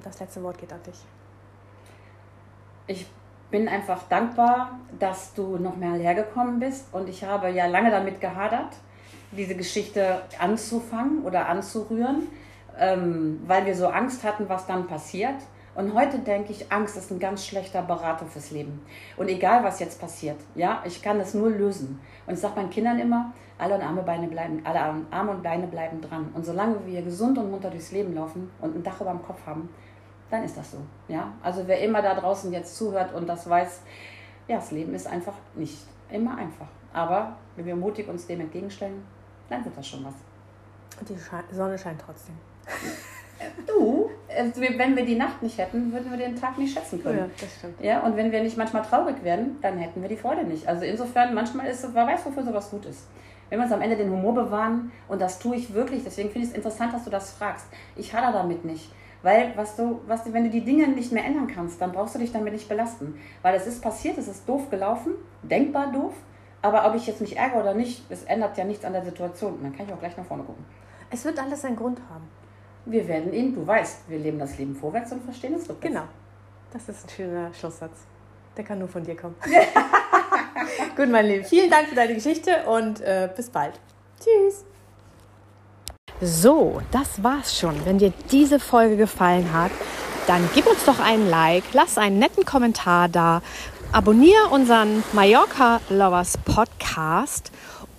Das letzte Wort geht an dich. Ich bin einfach dankbar, dass du noch mal hergekommen bist und ich habe ja lange damit gehadert, diese Geschichte anzufangen oder anzurühren, ähm, weil wir so Angst hatten, was dann passiert. Und heute denke ich, Angst ist ein ganz schlechter Berater fürs Leben. Und egal, was jetzt passiert, ja, ich kann das nur lösen. Und ich sage meinen Kindern immer, alle Arme, Beine bleiben, alle Arme und Beine bleiben dran. Und solange wir gesund und munter durchs Leben laufen und ein Dach über dem Kopf haben, dann ist das so. Ja? Also wer immer da draußen jetzt zuhört und das weiß, ja, das Leben ist einfach nicht immer einfach. Aber wenn wir mutig uns dem entgegenstellen, dann wird das schon was. Und die Sonne scheint trotzdem. Du, äh, wenn wir die Nacht nicht hätten, würden wir den Tag nicht schätzen können. Ja, das stimmt. Ja, und wenn wir nicht manchmal traurig werden, dann hätten wir die Freude nicht. Also insofern, manchmal ist wer weiß, wofür sowas gut ist. Wenn wir uns am Ende den Humor bewahren, und das tue ich wirklich, deswegen finde ich es interessant, dass du das fragst. Ich hader damit nicht. Weil, was du, was, wenn du die Dinge nicht mehr ändern kannst, dann brauchst du dich damit nicht belasten. Weil es ist passiert, es ist doof gelaufen, denkbar doof, aber ob ich jetzt mich ärgere oder nicht, es ändert ja nichts an der Situation. Und dann kann ich auch gleich nach vorne gucken. Es wird alles einen Grund haben. Wir werden ihn, du weißt, wir leben das Leben vorwärts und verstehen es rückwärts. Genau. Das ist ein schöner Schlusssatz. Der kann nur von dir kommen. Gut, mein Lieben. Vielen Dank für deine Geschichte und äh, bis bald. Tschüss. So, das war's schon. Wenn dir diese Folge gefallen hat, dann gib uns doch einen Like, lass einen netten Kommentar da, abonniere unseren Mallorca Lovers Podcast